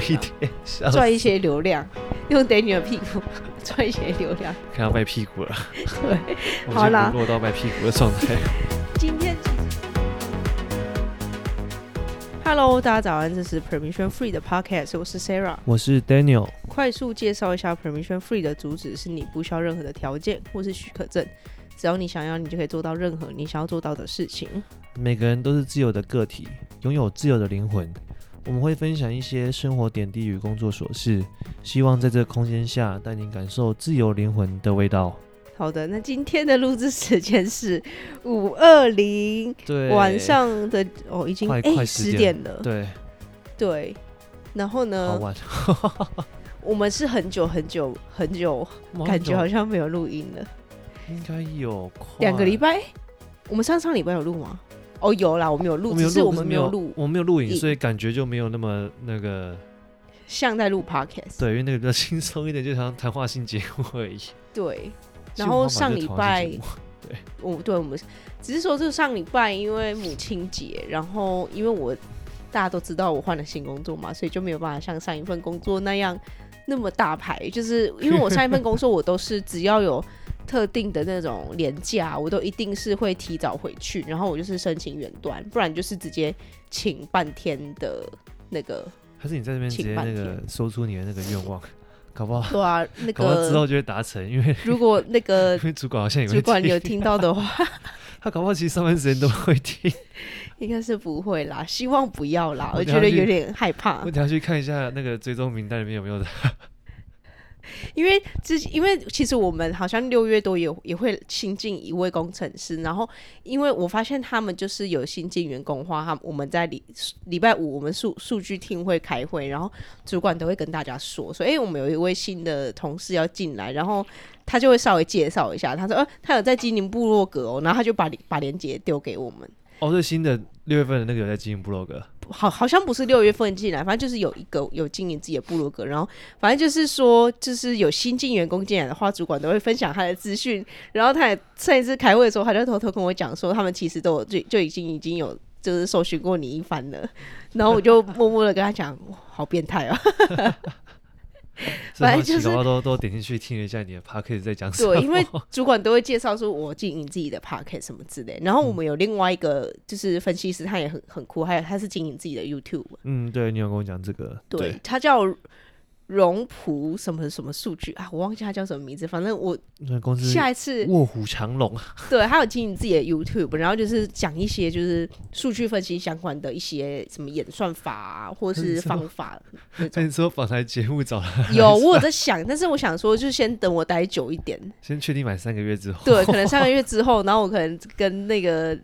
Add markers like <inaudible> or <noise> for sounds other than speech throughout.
一点赚一些流量，用 Daniel 的屁股赚一些流量，看要卖屁股了。对，好啦，落到卖屁股的状态。今天，Hello，大家早安，这是 Permission Free 的 Podcast，我是 Sarah，我是 Daniel。快速介绍一下 Permission Free 的主旨是：你不需要任何的条件或是许可证，只要你想要，你就可以做到任何你想要做到的事情。每个人都是自由的个体，拥有自由的灵魂。我们会分享一些生活点滴与工作琐事，希望在这个空间下带您感受自由灵魂的味道。好的，那今天的录制时间是五二零晚上的哦，已经快快十点了。对对，然后呢？好晚。<laughs> 我们是很久很久很久，感觉好像没有录音了。应该有两个礼拜。我们上上礼拜有录吗？哦，有啦，我们有录，只是我们没有录，我们没有录影，所以感觉就没有那么那个像在录 podcast。对，因为那个比较轻松一点，就像谈话性节目而已。对，然后上礼拜，对，我对我们只是说，就是上礼拜因为母亲节，然后因为我大家都知道我换了新工作嘛，所以就没有办法像上一份工作那样那么大牌，就是因为我上一份工作我都是只要有。特定的那种年假，我都一定是会提早回去，然后我就是申请远端，不然就是直接请半天的那个。还是你在那边直接那个说出你的那个愿望，搞不好？对啊，那个之后就会达成，因为如果那个 <laughs> 主管好像有主管有听到的话，<laughs> 他搞不好其实上班时间都会听，<laughs> 应该是不会啦，希望不要啦，我，觉得有点害怕。我等下去看一下那个追踪名单里面有没有他。<laughs> 因为之因为其实我们好像六月多也也会新进一位工程师，然后因为我发现他们就是有新进员工话，他我们在礼礼拜五我们数数据厅会开会，然后主管都会跟大家说，说哎，我们有一位新的同事要进来，然后他就会稍微介绍一下，他说呃，他有在经营部落格哦，然后他就把把链接丢给我们。哦，是新的六月份的那个有在经营部落格。好，好像不是六月份进来，反正就是有一个有经营自己的部落格，然后反正就是说，就是有新进员工进来的话，主管都会分享他的资讯。然后他也上一次开会的时候，他就偷偷跟我讲说，他们其实都有就就已经已经有就是搜寻过你一番了。然后我就默默的跟他讲，好变态啊！<laughs> <laughs> 反正就是都都点进去听了一下你的 podcast 在讲什么。对，因为主管都会介绍说我经营自己的 podcast 什么之类。然后我们有另外一个就是分析师，他也很很酷，还有他是经营自己的 YouTube。嗯，对，你有跟我讲这个。对，对他叫。荣普什么什么数据啊？我忘记他叫什么名字。反正我下一次卧虎藏龙。对，他有经营自己的 YouTube，然后就是讲一些就是数据分析相关的一些什么演算法啊，或是方法。那你说访谈节目找他？有，我有在想，但是我想说，就先等我待久一点，先确定满三个月之后。对，可能三个月之后，然后我可能跟那个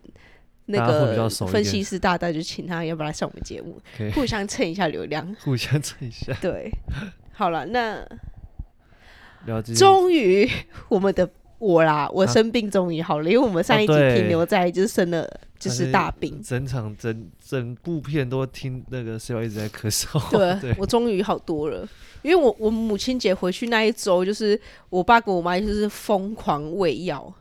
那个分析师大大就请他要不要来上我们节目互相蹭一下流量，<laughs> 互相蹭一下。对。好了，那终于我们的我啦，我生病终于好了，啊，因为我们上一集停留在就是生了就是大病，整场整整部片都听那个 Sarah 一直在咳嗽。对我终于好多了，因为我我母亲节回去那一周，就是我爸跟我妈就是疯狂喂药，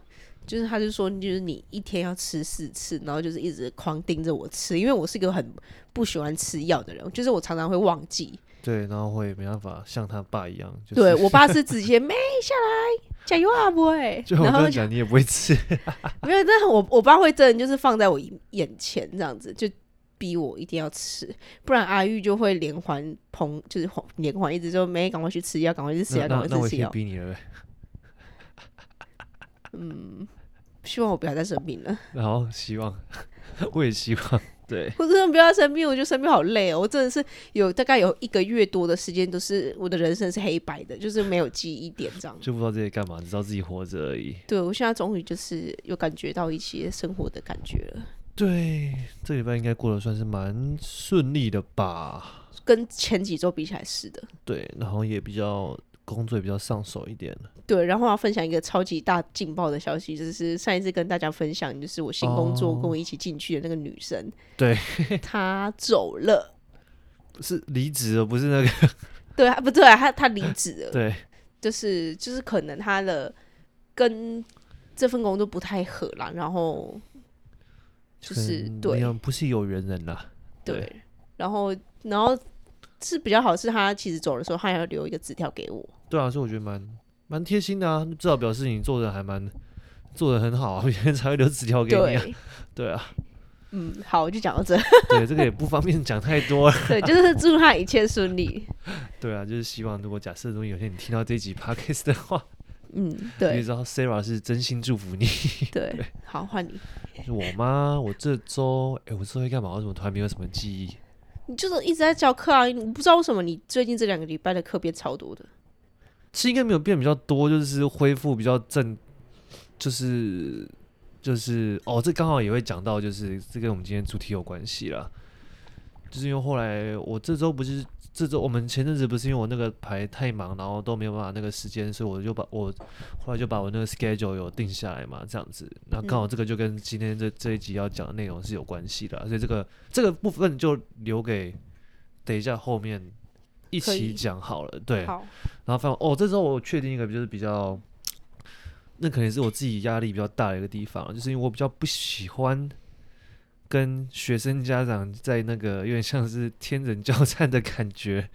就是他就说就是你一天要吃四次，然后就是一直狂盯着我吃，因为我是一个很不喜欢吃药的人，就是我常常会忘记。对，然后会没办法像他爸一样。就是、对我爸是直接 <laughs> 没下来，加油啊，不会。就我跟你讲，你也不会吃。<laughs> 没有，但是我我爸会真的就是放在我眼前这样子，就逼我一定要吃，不然阿玉就会连环膨，就是连环一直说没赶快去吃药，赶快去吃药，赶快去吃药。那逼你了呗。嗯，希望我不要再生病了。然后希望，<laughs> 我也希望。对，我真的不要生病，我觉得生病好累哦。我真的是有大概有一个月多的时间，都是我的人生是黑白的，就是没有记忆点这样。就不知道自己干嘛，只知道自己活着而已。对，我现在终于就是有感觉到一些生活的感觉了。对，这礼拜应该过得算是蛮顺利的吧？跟前几周比起来是的。对，然后也比较。工作也比较上手一点。对，然后我要分享一个超级大劲爆的消息，就是上一次跟大家分享，就是我新工作跟我一起进去的那个女生，哦、对，她走了，是离职了，不是那个，<laughs> 对，不对，她她离职了，对，就是就是可能她的跟这份工作不太合啦，然后就是对，不是有缘人啦，对，对然后然后。是比较好，是他其实走的时候，他还要留一个纸条给我。对啊，所以我觉得蛮蛮贴心的啊，至少表示你做的还蛮做的很好啊，<laughs> 别人才会留纸条给你啊。对，对啊，嗯，好，我就讲到这。<laughs> 对，这个也不方便讲太多了。对，就是祝他一切顺利。对啊，就是希望如果假设如果有天你听到这集 podcast 的话，<laughs> 嗯，对，你知道 Sarah 是真心祝福你。对，对好，换你。是我吗？我这周，哎、欸，我这周会干嘛？我怎么突然没有什么记忆？你就是一直在教课啊！你不知道为什么你最近这两个礼拜的课变超多的？是应该没有变比较多，就是恢复比较正，就是就是哦，这刚好也会讲到，就是这跟我们今天主题有关系啦。就是因为后来我这周不是。这周我们前阵子不是因为我那个排太忙，然后都没有办法那个时间，所以我就把我后来就把我那个 schedule 有定下来嘛，这样子。那刚好这个就跟今天这这一集要讲的内容是有关系的，所以这个这个部分就留给等一下后面一起讲好了。对，好。然后反正哦，这时候我确定一个就是比较，那可能是我自己压力比较大的一个地方，就是因为我比较不喜欢。跟学生家长在那个有点像是天人交战的感觉，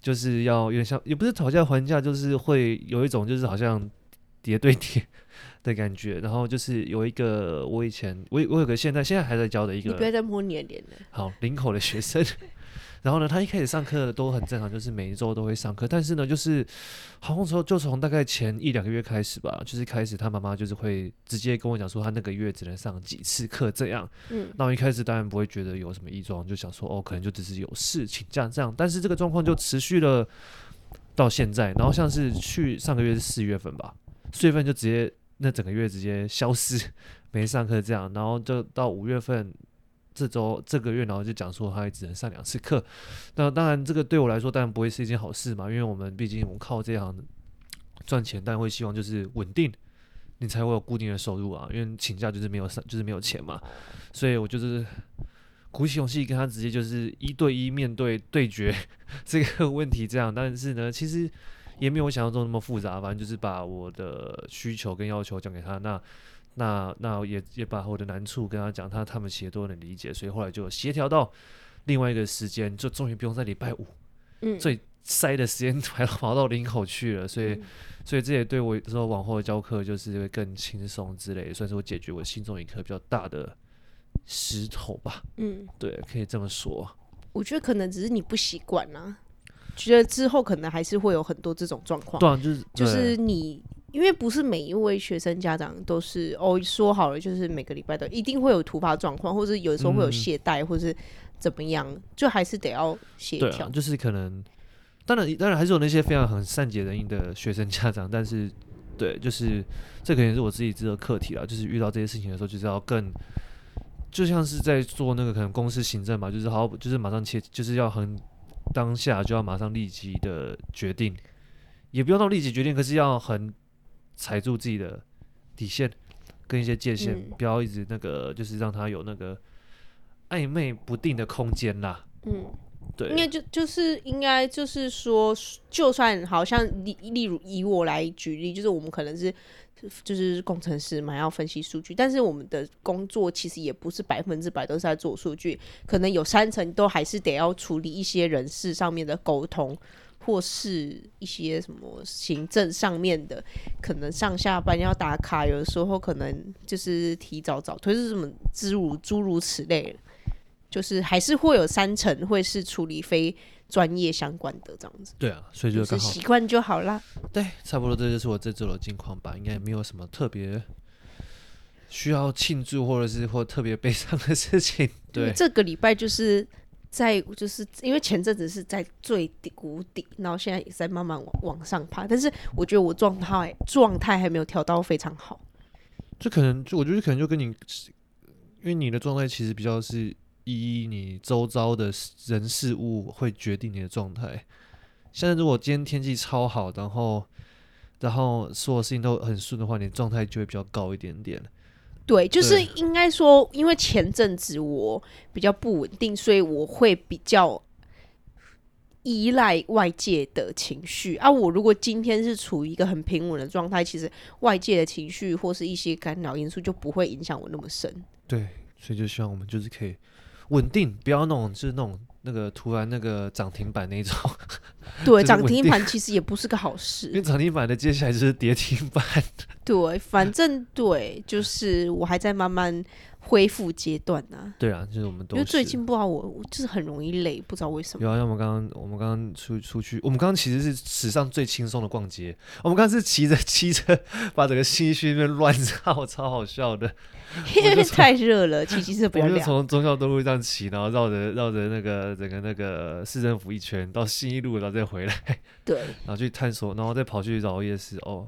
就是要有点像，也不是讨价还价，就是会有一种就是好像叠对叠的感觉。然后就是有一个我以前我我有个现在现在还在教的一个，你不要再摸你的脸了。好，林口的学生。然后呢，他一开始上课都很正常，就是每一周都会上课。但是呢，就是好像说，就从大概前一两个月开始吧，就是开始他妈妈就是会直接跟我讲说，他那个月只能上几次课这样。嗯。那我一开始当然不会觉得有什么异状，就想说哦，可能就只是有事请假这样。但是这个状况就持续了到现在。然后像是去上个月是四月份吧，四月份就直接那整个月直接消失 <laughs> 没上课这样。然后就到五月份。这周这个月，然后就讲说他也只能上两次课。那当然，这个对我来说当然不会是一件好事嘛，因为我们毕竟我们靠这行赚钱，但会希望就是稳定，你才会有固定的收入啊。因为请假就是没有上，就是没有钱嘛。所以我就是鼓起勇气跟他直接就是一对一面对对决这个问题，这样。但是呢，其实也没有我想象中那么复杂，反正就是把我的需求跟要求讲给他。那那那也也把我的难处跟他讲，他他们其实都能理解，所以后来就协调到另外一个时间，就终于不用在礼拜五，嗯，最塞的时间 <laughs> 还跑到林口去了，所以、嗯、所以这也对我说往后的教课就是会更轻松之类，算是我解决我心中一颗比较大的石头吧，嗯，对，可以这么说。我觉得可能只是你不习惯啦，觉得之后可能还是会有很多这种状况，对、啊，就是就是你。因为不是每一位学生家长都是哦，说好了，就是每个礼拜都一定会有突发状况，或者有时候会有懈怠，或是怎么样，嗯、就还是得要协调。对，就是可能，当然当然还是有那些非常很善解人意的学生家长，但是对，就是这可能是我自己这个课题了，就是遇到这些事情的时候，就是要更，就像是在做那个可能公司行政嘛，就是好，就是马上切，就是要很当下就要马上立即的决定，也不用到立即决定，可是要很。踩住自己的底线跟一些界限，嗯、不要一直那个，就是让他有那个暧昧不定的空间啦。嗯，对，应该就就是应该就是说，就算好像例例如以我来举例，就是我们可能是就是工程师嘛，要分析数据，但是我们的工作其实也不是百分之百都是在做数据，可能有三成都还是得要处理一些人事上面的沟通。或是一些什么行政上面的，可能上下班要打卡，有的时候可能就是提早早退，是什么诸如诸如此类的，就是还是会有三成会是处理非专业相关的这样子。对啊，所以就刚好习惯就好啦。对，差不多这就是我这周的近况吧，应该也没有什么特别需要庆祝或者是或特别悲伤的事情。对，这个礼拜就是。在就是因为前阵子是在最底谷底，然后现在也在慢慢往往上爬，但是我觉得我状态状态还没有调到非常好。这可能就我觉得可能就跟你，因为你的状态其实比较是依你周遭的人事物会决定你的状态。现在如果今天天气超好，然后然后所有事情都很顺的话，你的状态就会比较高一点点。对，就是应该说，因为前阵子我比较不稳定，所以我会比较依赖外界的情绪啊。我如果今天是处于一个很平稳的状态，其实外界的情绪或是一些干扰因素就不会影响我那么深。对，所以就希望我们就是可以稳定，不要那种就是那种那个突然那个涨停板那种。<laughs> 对，<laughs> 涨停板其实也不是个好事，因为涨停板的接下来就是跌停板。对，反正对，就是我还在慢慢恢复阶段呢。对啊，就是我们都因为最近不知道我，就是很容易累，不知道为什么。有啊，像我们刚刚我们刚刚出出去，我们刚刚其实是史上最轻松的逛街。我们刚刚是骑着 <laughs> 骑着把整个西区那边乱绕，<laughs> 超好笑的。<laughs> 因为太热了，骑机车不要。我就从忠孝东路这样骑，然后绕着绕着那个整个那个市政府一圈，到新一路，然后再回来。对。然后去探索，然后再跑去找夜市哦。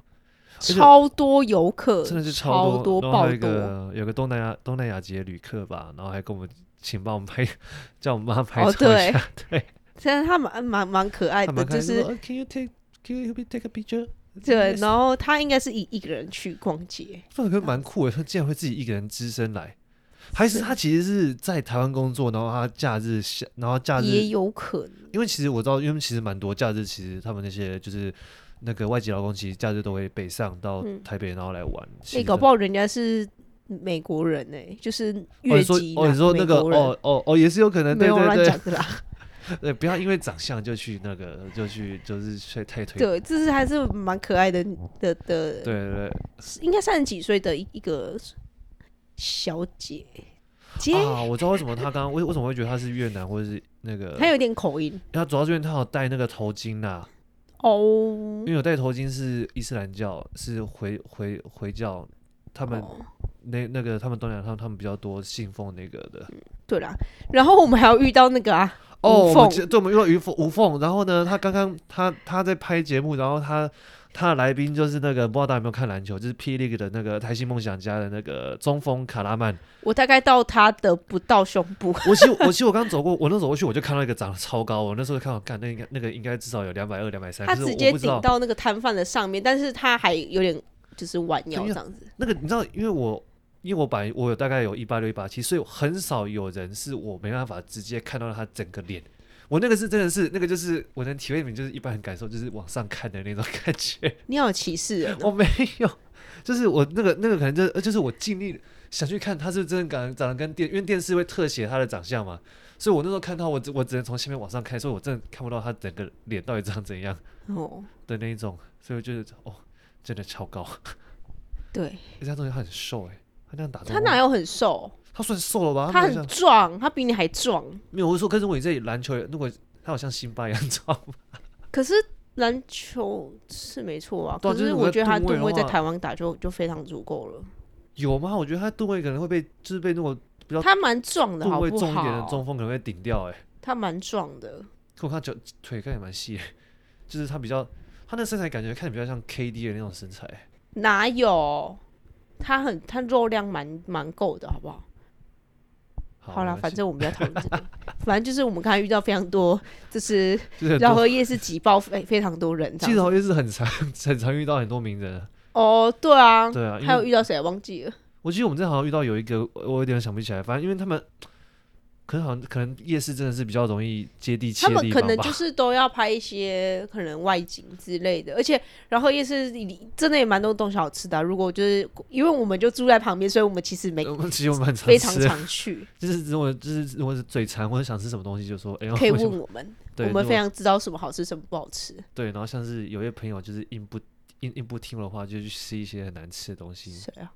超多游客，真的是超多，多爆多。有个东南亚东南亚籍的旅客吧，然后还跟我们请帮我们拍，<laughs> 叫我们帮他拍照一下。哦、对，对，<laughs> 现在他蛮蛮蛮可爱的，就是 Can you take Can you take a picture？对，然后他应该是一一个人去逛街，这个蛮酷的，他竟然会自己一个人只身来，还是他其实是在台湾工作，然后他假日下，然后假日也有可能，因为其实我知道，因为其实蛮多假日，其实他们那些就是。那个外籍劳工其实假日都会北上到台北，然后来玩。哎、搞不好人家是美国人呢、欸，就是越籍。哦，你说那个哦哦哦，也是有可能。对对对。讲的啦。<laughs> 对，不要因为长相就去那个，就去就是去太推。对，这是还是蛮可爱的的的。对对对。应该三十几岁的一个小姐姐啊，我知道为什么她刚刚为为什么会觉得她是越南或者是那个。她有点口音。她主要是因为她有戴那个头巾呐、啊。哦，oh, 因为我戴头巾是伊斯兰教，是回回回教，他们、oh. 那那个他们东南亚他们比较多信奉那个的。对啦，然后我们还要遇到那个啊，哦，oh, 凤对，我们遇到吴凤吴凤，然后呢，他刚刚他他在拍节目，然后他。他的来宾就是那个，不知道大家有没有看篮球，就是 P League 的那个台新梦想家的那个中锋卡拉曼。我大概到他的不到胸部。我其实 <laughs> 我其实我刚走过，我那走过去我就看到一个长得超高，我那时候看到，看那应该那个应该至少有两百二、两百三。他直接顶到那个摊贩的上面，但是他还有点就是弯腰这样子。那个你知道，因为我因为我本来我有大概有一八六、一八七，所以很少有人是我没办法直接看到他整个脸。我那个是真的是那个就是我能体会你们就是一般人感受就是往上看的那种感觉。你好歧视 <laughs> 我没有，就是我那个那个可能就是就是我尽力想去看他是真的长长得跟电，因为电视会特写他的长相嘛，所以我那时候看到我我只能从下面往上看，所以我真的看不到他整个脸到底长怎样哦的那一种，所以我觉得哦真的超高。对，人家东西他很瘦哎，他那样打，他哪有很瘦？他算瘦了吧？他很壮，他比你还壮。没有，我说，可是我这里篮球，如果他好像辛巴一样壮。<laughs> 可是篮球是没错啊，可是我觉得他吨位在台湾打就就非常足够了。有吗？我觉得他吨位可能会被，就是被那种比较他蛮壮的，好不好？重一点的中锋可能会顶掉哎。他蛮壮的，可我看脚腿看起来蛮细，<laughs> 就是他比较他那身材感觉看起来比较像 KD 的那种身材。哪有？他很他肉量蛮蛮够的，好不好？好了，反正我们不要讨论这个。<laughs> 反正就是我们刚才遇到非常多，就是饶河夜市挤爆非非常多人。其实饶河夜市很常很常遇到很多名人。哦，对啊，对啊，还有遇到谁忘记了？我记得我们这好像遇到有一个，我有点想不起来。反正因为他们。可能好像可能夜市真的是比较容易接地气，他们可能就是都要拍一些可能外景之类的，而且然后夜市里真的也蛮多东西好吃的、啊。如果就是因为我们就住在旁边，所以我们其实没，<laughs> 其实我们很常非常常去。就是如果就是如果是嘴馋或者想吃什么东西，就说哎，可以问我们，对我们非常知道什么好吃，什么不好吃。对，然后像是有些朋友就是硬不硬硬不听的话，就去吃一些很难吃的东西。谁啊？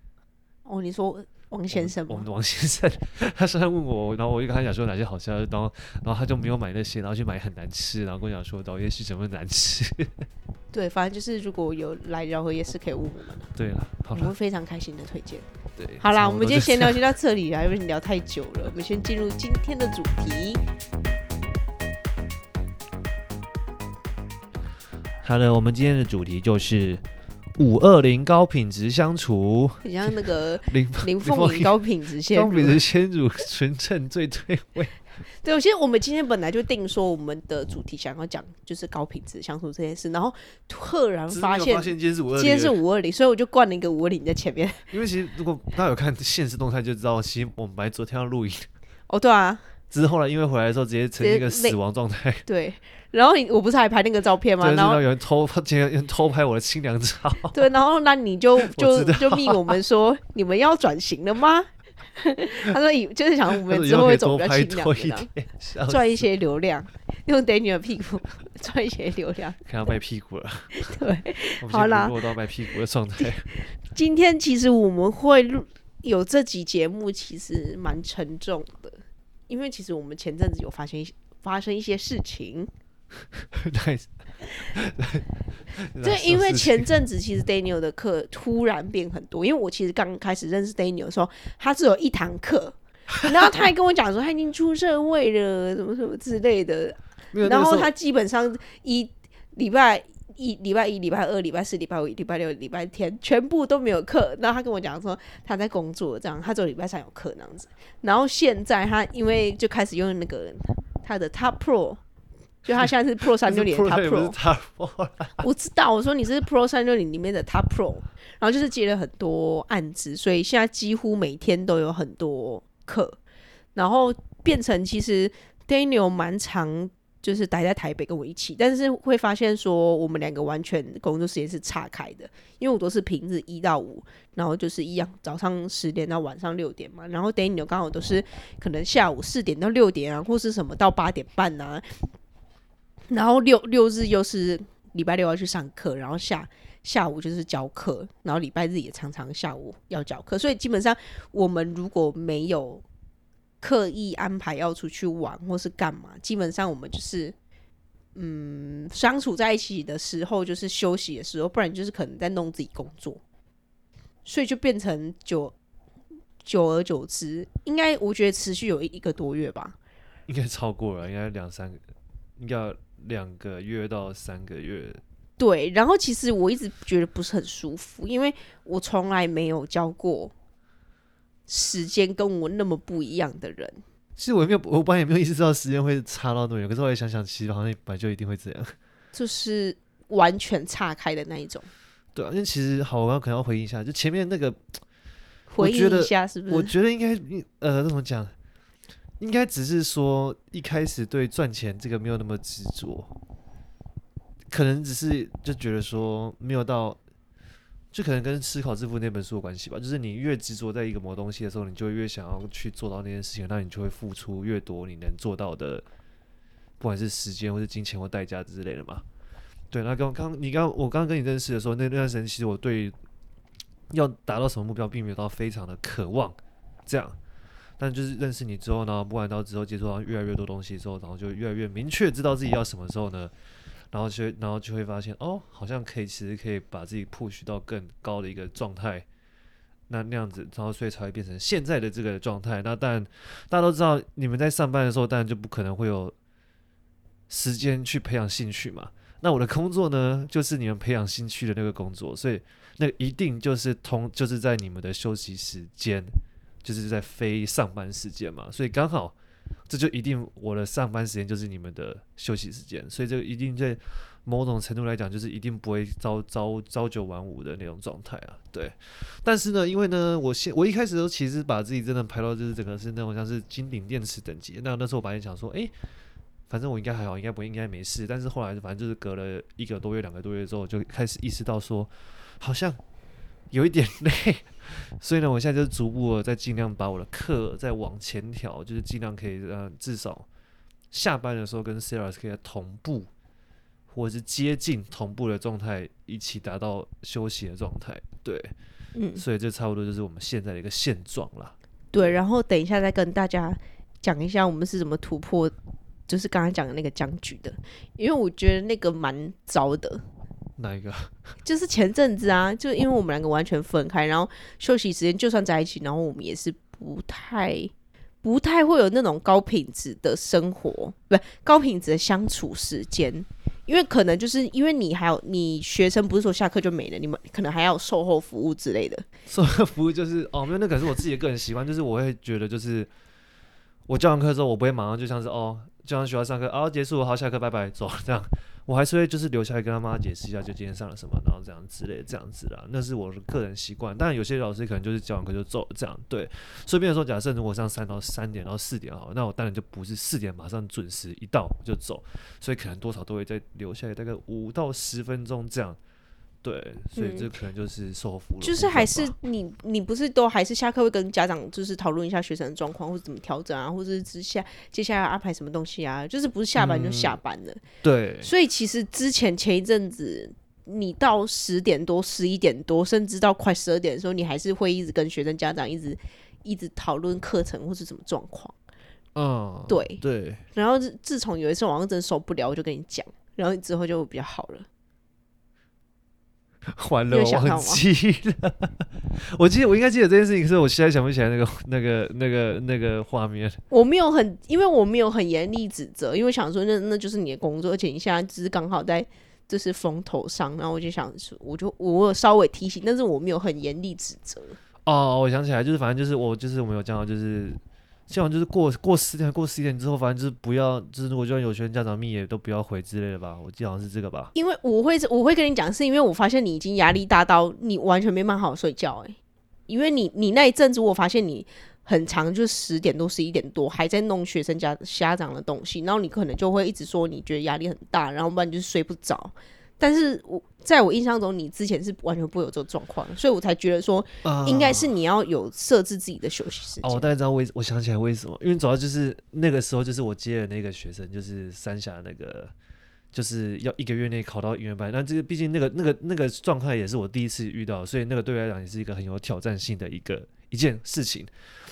哦，你说。王先生，我们的王先生，他是在问我，然后我就跟他讲说哪些好吃，然后然后他就没有买那些，然后去买很难吃，然后跟我讲说饶河夜市怎么难吃。<laughs> 对，反正就是如果有来饶河夜市，可以问我们。对了，我们会非常开心的推荐。对，好啦，<laughs> 我们今天闲聊就到这里了，因为你聊太久了，我们先进入今天的主题。好的，我们今天的主题就是。五二零高品质相处，你像那个 <laughs> 林林凤营高品质鲜高品质先乳纯正最对味。对，我其实我们今天本来就定说我们的主题想要讲就是高品质相处这件事，然后突然发现今天是五二零，今天是五二零，所以我就灌了一个五二零在前面。<laughs> 因为其实如果大家有看现实动态就知道，其实我们本来昨天要录影。哦，对啊。只是后来因为回来的时候直接呈现一个死亡状态。对。然后你我不是还拍那个照片吗？然后有人偷，竟然有人偷拍我的新娘照。对，然后那你就 <laughs> 就就密我们说你们要转型了吗？<laughs> 他说以就是想我们之后会走比较轻量的，赚一些流量，用 Daniel 的屁股 <laughs> 赚一些流量，看要卖屁股了。对，好啦，落到卖屁股的状态。今天其实我们会录有这集节目，其实蛮沉重的，因为其实我们前阵子有发生发生一些事情。<laughs> 对，<laughs> 对，因为前阵子其实 Daniel 的课突然变很多，因为我其实刚开始认识 Daniel 的时候，他只有一堂课，然后他还跟我讲说 <laughs> 他已经出社会了，什么什么之类的，然后他基本上一礼拜一、礼拜一、礼拜二、礼拜四、礼拜五、礼拜六、礼拜天全部都没有课，然后他跟我讲说他在工作，这样他只有礼拜三有课那样子，然后现在他因为就开始用那个他的 Top Pro。就他现在是 <laughs> Pro 三六零 Top Pro，<laughs> 我知道。我说你是 Pro 三六零里面的 Top Pro，然后就是接了很多案子，所以现在几乎每天都有很多课，然后变成其实 Daniel 蛮长就是待在台北跟我一起，但是会发现说我们两个完全工作时间是岔开的，因为我都是平日一到五，然后就是一样早上十点到晚上六点嘛，然后 Daniel 刚好都是可能下午四点到六点啊，或是什么到八点半啊。然后六六日又是礼拜六要去上课，然后下下午就是教课，然后礼拜日也常常下午要教课，所以基本上我们如果没有刻意安排要出去玩或是干嘛，基本上我们就是嗯相处在一起的时候就是休息的时候，不然就是可能在弄自己工作，所以就变成久久而久之，应该我觉得持续有一一个多月吧，应该超过了，应该两三个，应该。两个月到三个月，对。然后其实我一直觉得不是很舒服，因为我从来没有教过时间跟我那么不一样的人。其实我也没有，我本来也没有意识到时间会差到那么远。可是后来想想，其实好像本来就一定会这样，<laughs> 就是完全岔开的那一种。对啊，因为其实好，我要可能要回应一下，就前面那个，回应一下是不是？我觉得应该，呃，怎么讲？应该只是说一开始对赚钱这个没有那么执着，可能只是就觉得说没有到，就可能跟《思考致富》那本书有关系吧。就是你越执着在一个某东西的时候，你就越想要去做到那件事情，那你就会付出越多你能做到的，不管是时间或是金钱或代价之类的嘛。对，那刚刚你刚我刚刚跟你认识的时候，那那段时间其实我对要达到什么目标并没有到非常的渴望，这样。但就是认识你之后呢，不管到之后接触到越来越多东西之后，然后就越来越明确知道自己要什么时候呢，然后就然后就会发现哦，好像可以其实可以把自己 push 到更高的一个状态，那那样子，然后所以才会变成现在的这个状态。那当然大家都知道，你们在上班的时候，当然就不可能会有时间去培养兴趣嘛。那我的工作呢，就是你们培养兴趣的那个工作，所以那一定就是通，就是在你们的休息时间。就是在非上班时间嘛，所以刚好这就一定我的上班时间就是你们的休息时间，所以这个一定在某种程度来讲，就是一定不会朝朝朝九晚五的那种状态啊。对，但是呢，因为呢，我现我一开始都其实把自己真的排到就是整个是那种像是金顶电池等级。那那时候我本来想说，诶，反正我应该还好，应该不应该没事。但是后来反正就是隔了一个多月、两个多月之后，就开始意识到说，好像有一点累。所以呢，我现在就是逐步的在尽量把我的课再往前调，就是尽量可以让至少下班的时候跟 Sara 可以同步，或者是接近同步的状态，一起达到休息的状态。对，嗯，所以这差不多就是我们现在的一个现状啦。对，然后等一下再跟大家讲一下我们是怎么突破，就是刚刚讲的那个僵局的，因为我觉得那个蛮糟的。哪一个？<laughs> 就是前阵子啊，就因为我们两个完全分开，然后休息时间就算在一起，然后我们也是不太、不太会有那种高品质的生活，不是高品质的相处时间，因为可能就是因为你还有你学生不是说下课就没了，你们可能还要售后服务之类的。售后服务就是哦，没有，那可能是我自己的个人习惯，就是我会觉得就是我教完课之后，我不会马上就像是哦，教完学校上课，哦，结束，好，下课，拜拜，走这样。我还是会就是留下来跟他妈解释一下，就今天上了什么，然后这样之类这样子啦，那是我的个人习惯。当然有些老师可能就是教完课就走这样，对。顺便说，假设如果上三到三点到四点好，那我当然就不是四点马上准时一到就走，所以可能多少都会再留下来大概五到十分钟这样。对，所以这可能就是受服了。就是还是你你不是都还是下课会跟家长就是讨论一下学生的状况或者怎么调整啊，或者是之下接下来要安排什么东西啊？就是不是下班就下班了？嗯、对。所以其实之前前一阵子，你到十点多、十一点多，甚至到快十二点的时候，你还是会一直跟学生家长一直一直讨论课程或是什么状况。嗯，对对。然后自自从有一次晚上真受不了，我就跟你讲。然后之后就比较好了。完了，我忘记了。我记得我应该记得这件事情，可是我现在想不起来那个那个那个那个画面。我没有很，因为我没有很严厉指责，因为想说那那就是你的工作，而且你现在只是刚好在就是风头上，然后我就想说，我就我有稍微提醒，但是我没有很严厉指责。哦，我想起来，就是反正就是我就是我没有讲到就是。希望就是过过十点，过十点之后，反正就是不要，就是如果就算有学生家长密也都不要回之类的吧。我记得好像是这个吧。因为我会我会跟你讲，是因为我发现你已经压力大到你完全没办法好好睡觉哎、因为你你那一阵子，我发现你很长，就十点多十一点多还在弄学生家家长的东西，然后你可能就会一直说你觉得压力很大，然后不然就是睡不着。但是我在我印象中，你之前是完全不会有这种状况，所以我才觉得说，应该是你要有设置自己的休息时间。哦，我大概知道为，我想起来为什么，因为主要就是那个时候，就是我接的那个学生，就是三峡那个，就是要一个月内考到音乐班。那这个毕竟那个那个那个状态也是我第一次遇到，所以那个对我来讲也是一个很有挑战性的一个一件事情。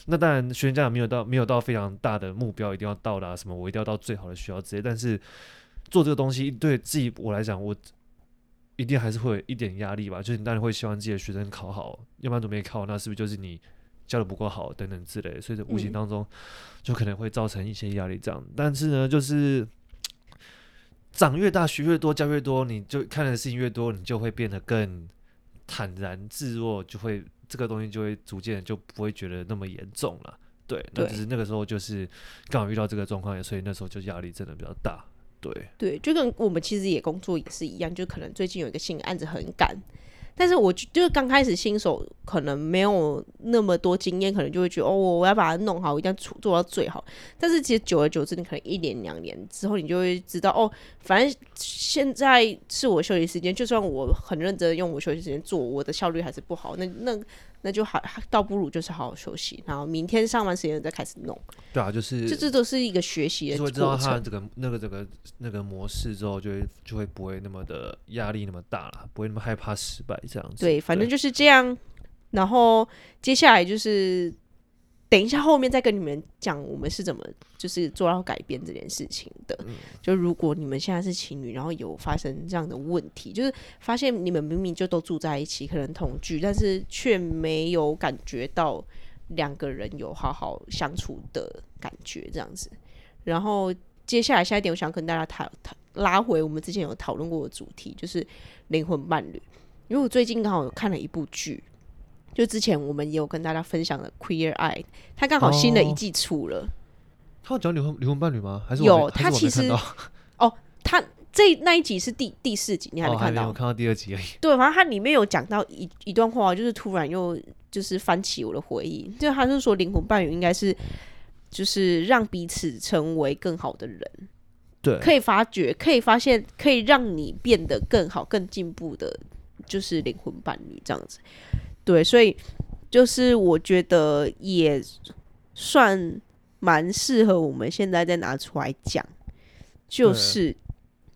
那当然，学生家长没有到没有到非常大的目标，一定要到达什么，我一定要到最好的学校之类，但是。做这个东西对自己我来讲，我一定还是会有一点压力吧。就是你当然会希望自己的学生考好，要不然都没考，那是不是就是你教的不够好等等之类的？所以在无形当中就可能会造成一些压力。这样，嗯、但是呢，就是长越大学越多教越多，你就看的事情越多，你就会变得更坦然自若，就会这个东西就会逐渐就不会觉得那么严重了。对，那只是那个时候就是刚好遇到这个状况，所以那时候就压力真的比较大。对对，就跟我们其实也工作也是一样，就可能最近有一个新案子很赶，但是我就是刚开始新手，可能没有那么多经验，可能就会觉得哦，我要把它弄好，我一定要做做到最好。但是其实久而久之，你可能一年两年之后，你就会知道哦，反正现在是我休息时间，就算我很认真用我休息时间做，我的效率还是不好。那那。那就好，倒不如就是好好休息，然后明天上班时间再开始弄。对啊，就是这这都是一个学习的过程。就会知道他这个那个这个那个模式之后，就会就会不会那么的压力那么大了，不会那么害怕失败这样子。对，反正就是这样。然后接下来就是。等一下，后面再跟你们讲我们是怎么就是做到改变这件事情的。嗯、就如果你们现在是情侣，然后有发生这样的问题，就是发现你们明明就都住在一起，可能同居，但是却没有感觉到两个人有好好相处的感觉，这样子。然后接下来下一点，我想跟大家讨讨拉回我们之前有讨论过的主题，就是灵魂伴侣。因为我最近刚好有看了一部剧。就之前我们也有跟大家分享的《Queer Eye》，他刚好新的一季出了。哦、他有讲灵魂灵魂伴侣吗？还是有？他其实 <laughs> 哦，他这那一集是第第四集，你还没看到？哦、我看到第二集而已。对，反正他里面有讲到一一段话，就是突然又就是翻起我的回忆。就他是说，灵魂伴侣应该是就是让彼此成为更好的人，对，可以发掘，可以发现，可以让你变得更好、更进步的，就是灵魂伴侣这样子。对，所以就是我觉得也算蛮适合我们现在再拿出来讲，就是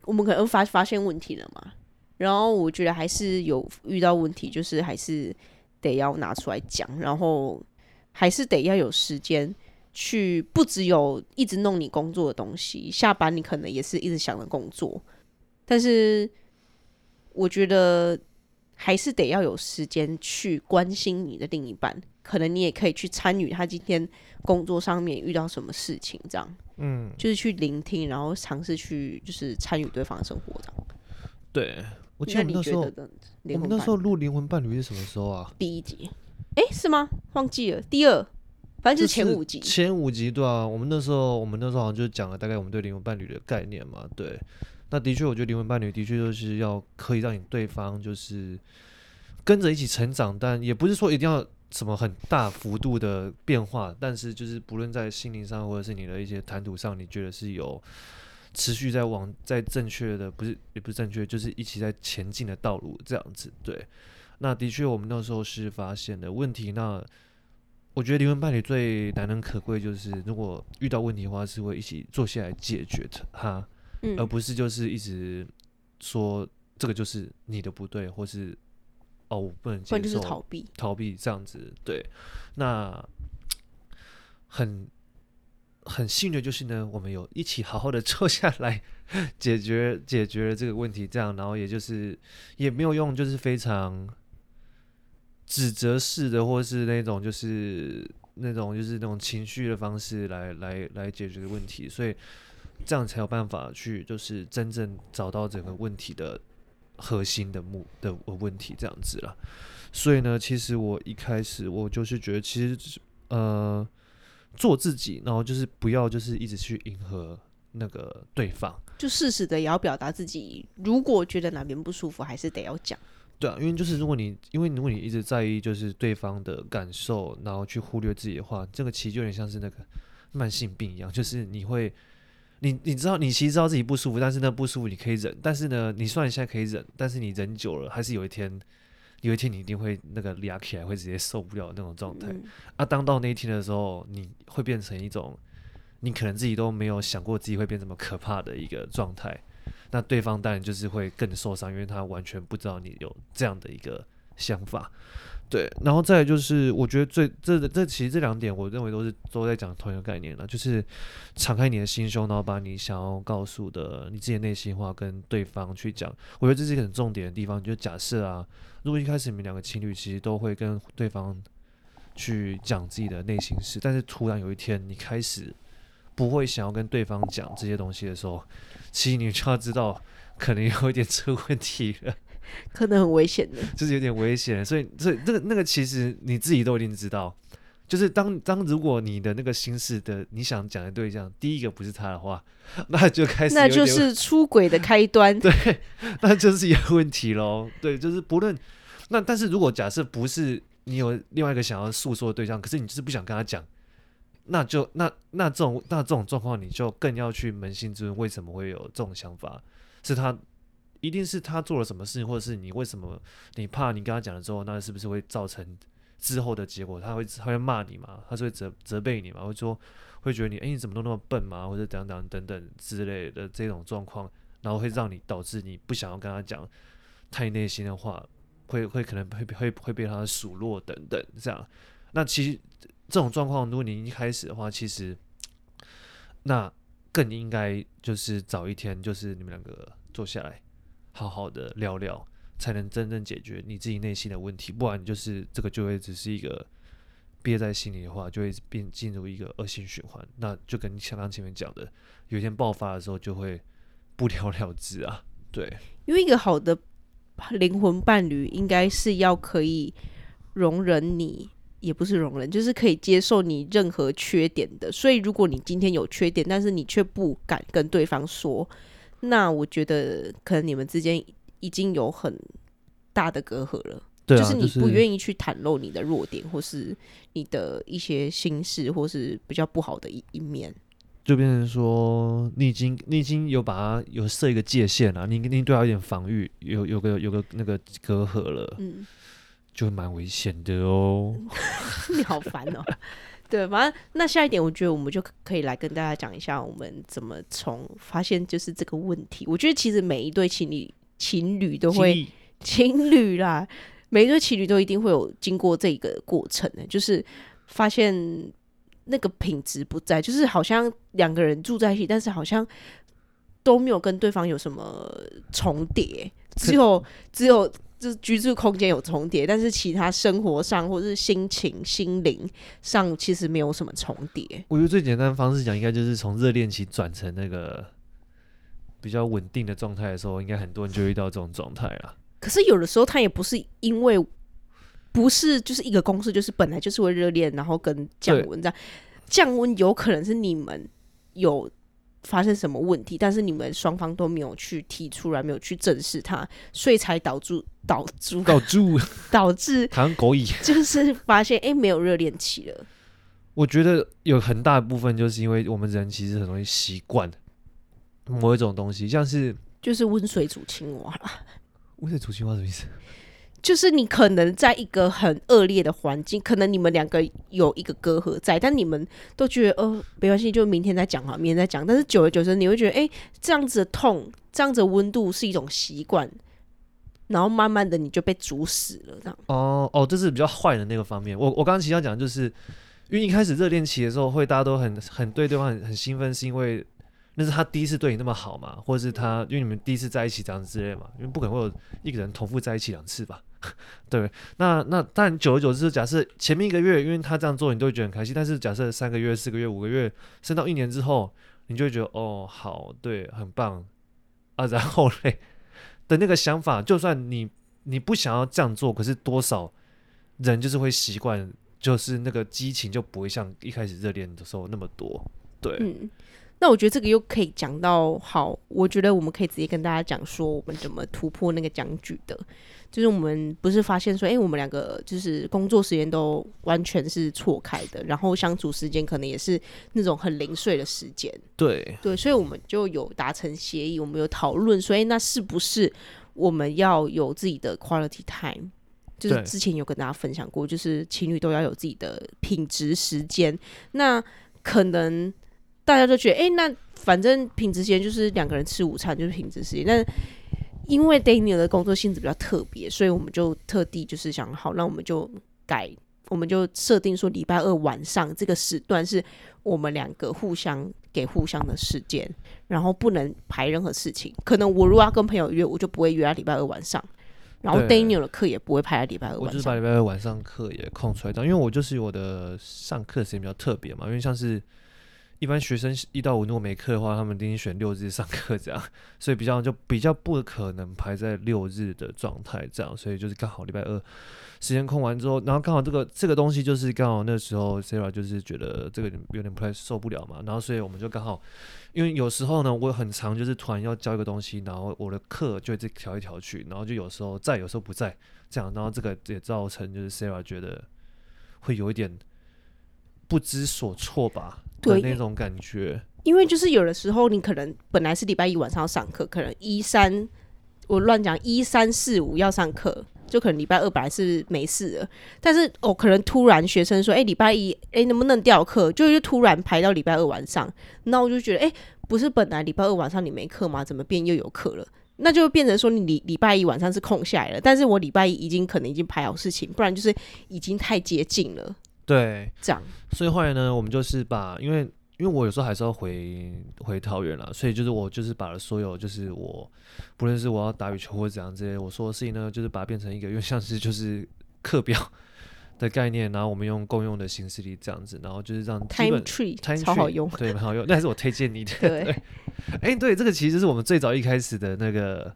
我们可能发发现问题了嘛，然后我觉得还是有遇到问题，就是还是得要拿出来讲，然后还是得要有时间去，不只有一直弄你工作的东西，下班你可能也是一直想着工作，但是我觉得。还是得要有时间去关心你的另一半，可能你也可以去参与他今天工作上面遇到什么事情，这样，嗯，就是去聆听，然后尝试去就是参与对方的生活，这样。对，我记得那时候，我们那时候录灵魂伴侣是什么时候啊？第一集，哎、欸，是吗？忘记了，第二，反正就是前五集，前五集对啊。我们那时候，我们那时候好像就讲了大概我们对灵魂伴侣的概念嘛，对。那的确，我觉得灵魂伴侣的确就是要可以让你对方就是跟着一起成长，但也不是说一定要什么很大幅度的变化，但是就是不论在心灵上或者是你的一些谈吐上，你觉得是有持续在往在正确的不是也不是正确，就是一起在前进的道路这样子。对，那的确我们那时候是发现的问题。那我觉得灵魂伴侣最难能可贵，就是如果遇到问题的话，是会一起坐下来解决它，嗯、而不是就是一直说这个就是你的不对，或是哦我不能接受，就是逃避逃避这样子。对，那很。很幸运的就是呢，我们有一起好好的坐下来解决解决了这个问题，这样，然后也就是也没有用就是非常指责式的，或是那种就是那种就是那种情绪的方式来来来解决问题，所以这样才有办法去就是真正找到整个问题的核心的目的问题这样子了。所以呢，其实我一开始我就是觉得，其实呃。做自己，然后就是不要就是一直去迎合那个对方，就适时的也要表达自己。如果觉得哪边不舒服，还是得要讲。对啊，因为就是如果你因为如果你一直在意就是对方的感受，然后去忽略自己的话，这个其实就有点像是那个慢性病一样，就是你会你你知道你其实知道自己不舒服，但是那不舒服你可以忍，但是呢，你虽然现在可以忍，但是你忍久了，还是有一天。有一天你一定会那个压起来，会直接受不了那种状态。嗯、啊，当到那一天的时候，你会变成一种，你可能自己都没有想过自己会变这么可怕的一个状态。那对方当然就是会更受伤，因为他完全不知道你有这样的一个想法。对，然后再就是，我觉得最这这其实这两点，我认为都是都在讲同一个概念了，就是敞开你的心胸，然后把你想要告诉的你自己内心话跟对方去讲。我觉得这是一个很重点的地方。就假设啊，如果一开始你们两个情侣其实都会跟对方去讲自己的内心事，但是突然有一天你开始不会想要跟对方讲这些东西的时候，其实你就要知道，可能有一点出问题了。可能很危险的，就是有点危险，所以，所以这个那个其实你自己都已经知道，就是当当如果你的那个心事的你想讲的对象，第一个不是他的话，<laughs> 那就开始那就是出轨的开端，对，那就是有问题喽，对，就是不论那，但是如果假设不是你有另外一个想要诉说的对象，可是你就是不想跟他讲，那就那那这种那这种状况，你就更要去扪心自问，为什么会有这种想法？是他。一定是他做了什么事情，或者是你为什么你怕你跟他讲了之后，那是不是会造成之后的结果？他会他会骂你吗？他是会责责备你吗？会说会觉得你诶、欸，你怎么都那么笨吗？或者等等等等之类的这种状况，然后会让你导致你不想要跟他讲太内心的话，会会可能会会会被他数落等等这样。那其实这种状况，如果你一开始的话，其实那更应该就是早一天，就是你们两个坐下来。好好的聊聊，才能真正解决你自己内心的问题。不然，就是这个就会只是一个憋在心里的话，就会变进入一个恶性循环。那就跟像刚前面讲的，有一天爆发的时候，就会不了了之啊。<laughs> 对，因为一个好的灵魂伴侣，应该是要可以容忍你，也不是容忍，就是可以接受你任何缺点的。所以，如果你今天有缺点，但是你却不敢跟对方说。那我觉得可能你们之间已经有很大的隔阂了，对啊，就是你不愿意去袒露你的弱点，或是你的一些心事，或是比较不好的一一面，就变成说你已经你已经有把它有设一个界限了，你你对他有点防御，有有个有个那个隔阂了，嗯，就蛮危险的哦。<laughs> 你好烦哦。对，反正那下一点，我觉得我们就可以来跟大家讲一下，我们怎么从发现就是这个问题。我觉得其实每一对情侣，情侣都会情侣啦，每一对情侣都一定会有经过这个过程的，就是发现那个品质不在，就是好像两个人住在一起，但是好像都没有跟对方有什么重叠，只有只有。就是居住空间有重叠，但是其他生活上或者是心情、心灵上其实没有什么重叠。我觉得最简单的方式讲，应该就是从热恋期转成那个比较稳定的状态的时候，应该很多人就遇到这种状态了。可是有的时候，他也不是因为不是就是一个公式，就是本来就是会热恋，然后跟降温这样。降温有可能是你们有。发生什么问题？但是你们双方都没有去提出来，没有去正视它，所以才导致导致导致 <laughs> 导致谈狗语，就是发现哎、欸，没有热恋期了。我觉得有很大部分就是因为我们人其实很容易习惯，某一种东西，像是就是温水煮青蛙啦。温水煮青蛙什么意思？就是你可能在一个很恶劣的环境，可能你们两个有一个隔阂在，但你们都觉得呃没关系，就明天再讲哈，明天再讲。但是久而久之，你会觉得哎、这样子的痛，这样子的温度是一种习惯，然后慢慢的你就被煮死了，这样。哦哦，这是比较坏的那个方面。我我刚刚其实要讲就是，因为一开始热恋期的时候，会大家都很很对对方很很兴奋，是因为。那是他第一次对你那么好嘛，或者是他因为你们第一次在一起这样子之类嘛，因为不可能会有一个人重复在一起两次吧？<laughs> 对，那那但久而久之，假设前面一个月因为他这样做你都会觉得很开心，但是假设三个月、四个月、五个月，升到一年之后，你就会觉得哦，好，对，很棒啊，然后嘞的那个想法，就算你你不想要这样做，可是多少人就是会习惯，就是那个激情就不会像一开始热恋的时候那么多，对。嗯那我觉得这个又可以讲到好，我觉得我们可以直接跟大家讲说，我们怎么突破那个僵局的。就是我们不是发现说，哎、欸，我们两个就是工作时间都完全是错开的，然后相处时间可能也是那种很零碎的时间。对对，所以我们就有达成协议，我们有讨论，所以那是不是我们要有自己的 quality time？就是之前有跟大家分享过，就是情侣都要有自己的品质时间。那可能。大家都觉得，哎、欸，那反正品质时间就是两个人吃午餐就是品质时间。但因为 Daniel 的工作性质比较特别，所以我们就特地就是想好，那我们就改，我们就设定说礼拜二晚上这个时段是我们两个互相给互相的时间，然后不能排任何事情。可能我如果要跟朋友约，我就不会约在礼拜二晚上，然后 Daniel 的课也不会排在礼拜二晚上。我就是把礼拜二晚上课也空出来，因为我就是我的上课时间比较特别嘛，因为像是。一般学生一到五如果没课的话，他们一定选六日上课这样，<laughs> 所以比较就比较不可能排在六日的状态这样，所以就是刚好礼拜二时间空完之后，然后刚好这个这个东西就是刚好那时候 Sarah 就是觉得这个有点不太受不了嘛，然后所以我们就刚好，因为有时候呢我很常就是突然要教一个东西，然后我的课就一直调一调去，然后就有时候在有时候不在这样，然后这个也造成就是 Sarah 觉得会有一点不知所措吧。对那种感觉，因为就是有的时候你可能本来是礼拜一晚上要上课，可能一三我乱讲一三四五要上课，就可能礼拜二本来是没事的，但是哦可能突然学生说，哎、欸、礼拜一哎、欸、能不能调课，就是突然排到礼拜二晚上，那我就觉得哎、欸、不是本来礼拜二晚上你没课吗？怎么变又有课了？那就变成说你礼礼拜一晚上是空下来了，但是我礼拜一已经可能已经排好事情，不然就是已经太接近了。对，这样，所以后来呢，我们就是把，因为因为我有时候还是要回回桃园啦，所以就是我就是把了所有就是我不论是我要打羽球或者怎样之类，我说的事情呢，就是把它变成一个，因为像是就是课表的概念，然后我们用共用的形式里这样子，然后就是让 Time Tree 超好用，对，很好用，那还是我推荐你的，对，<laughs> 哎，对，这个其实是我们最早一开始的那个。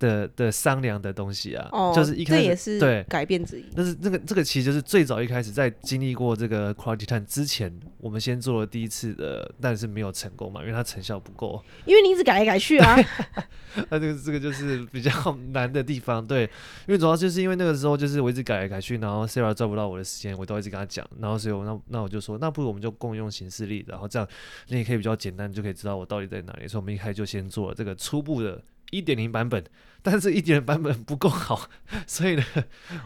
的的商量的东西啊，哦、就是一开始这也是对改变之一。但是这个这个其实就是最早一开始在经历过这个 quality time 之前，我们先做了第一次的，但是没有成功嘛，因为它成效不够。因为你一直改来改去啊。<laughs> 那这个这个就是比较难的地方，对。因为主要就是因为那个时候就是我一直改来改去，然后 Sarah 抓不到我的时间，我都一直跟他讲，然后所以我那那我就说，那不如我们就共用行事历，然后这样你也可以比较简单，就可以知道我到底在哪里。所以我们一开始就先做了这个初步的。一点零版本，但是一点零版本不够好，<laughs> 所以呢，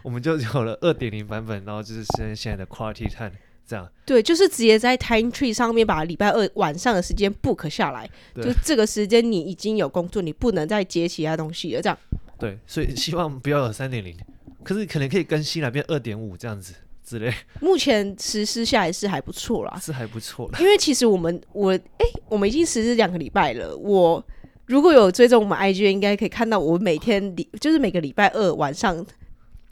我们就有了二点零版本，然后就是现在现在的 quality time 这样。对，就是直接在 Time Tree 上面把礼拜二晚上的时间 book 下来，就这个时间你已经有工作，你不能再接其他东西了，这样。对，所以希望不要有三点零，可是可能可以更新来变二点五这样子之类。<laughs> 目前实施下来是还不错啦，是还不错啦。因为其实我们我哎、欸，我们已经实施两个礼拜了，我。如果有追踪我们 IG，应该可以看到我每天礼就是每个礼拜二晚上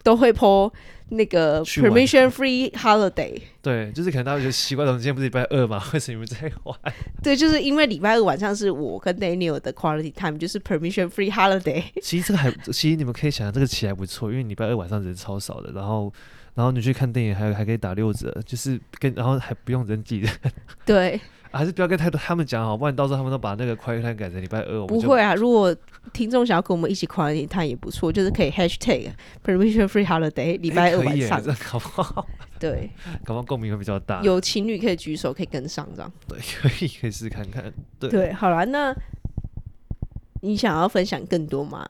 都会 po 那个 permission free holiday。对，就是可能大家觉得奇怪，我们今天不是礼拜二嘛？为什么你们在玩？对，就是因为礼拜二晚上是我跟 Daniel 的 quality time，就是 permission free holiday。其实这个还，其实你们可以想象这个起来不错，因为礼拜二晚上人超少的，然后然后你去看电影还还可以打六折，就是跟然后还不用人挤人。对。还是不要跟太多他们讲好，不然到时候他们都把那个 quality time 改成礼拜二。不会啊，如果听众想要跟我们一起 quality time 也不错，就是可以 hashtag permission free holiday 礼拜二晚上。这搞不好。对，搞不好共鸣会比较大。有情侣可以举手，可以跟上这样。对，可 <laughs> 以可以试试看看。对，对，好了，那你想要分享更多吗？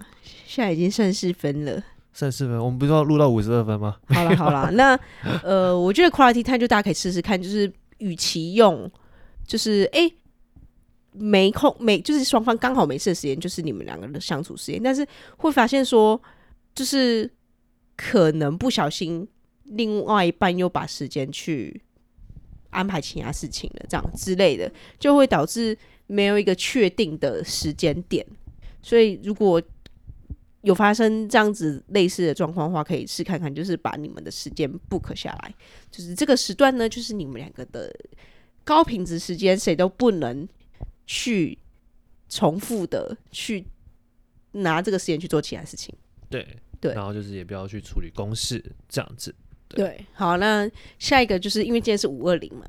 现在已经算是分了，算是分。我们不是要录到五十二分吗？好了好了，那呃，我觉得 quality time 就大家可以试试看，就是与其用，就是哎、没空没，就是双方刚好没事的时间，就是你们两个人的相处时间，但是会发现说，就是可能不小心，另外一半又把时间去安排其他事情了，这样之类的，就会导致。没有一个确定的时间点，所以如果有发生这样子类似的状况的话，可以试看看，就是把你们的时间 book 下来，就是这个时段呢，就是你们两个的高品质时间，谁都不能去重复的去拿这个时间去做其他事情。对对，然后就是也不要去处理公事这样子。对，对好，那下一个就是因为今天是五二零嘛。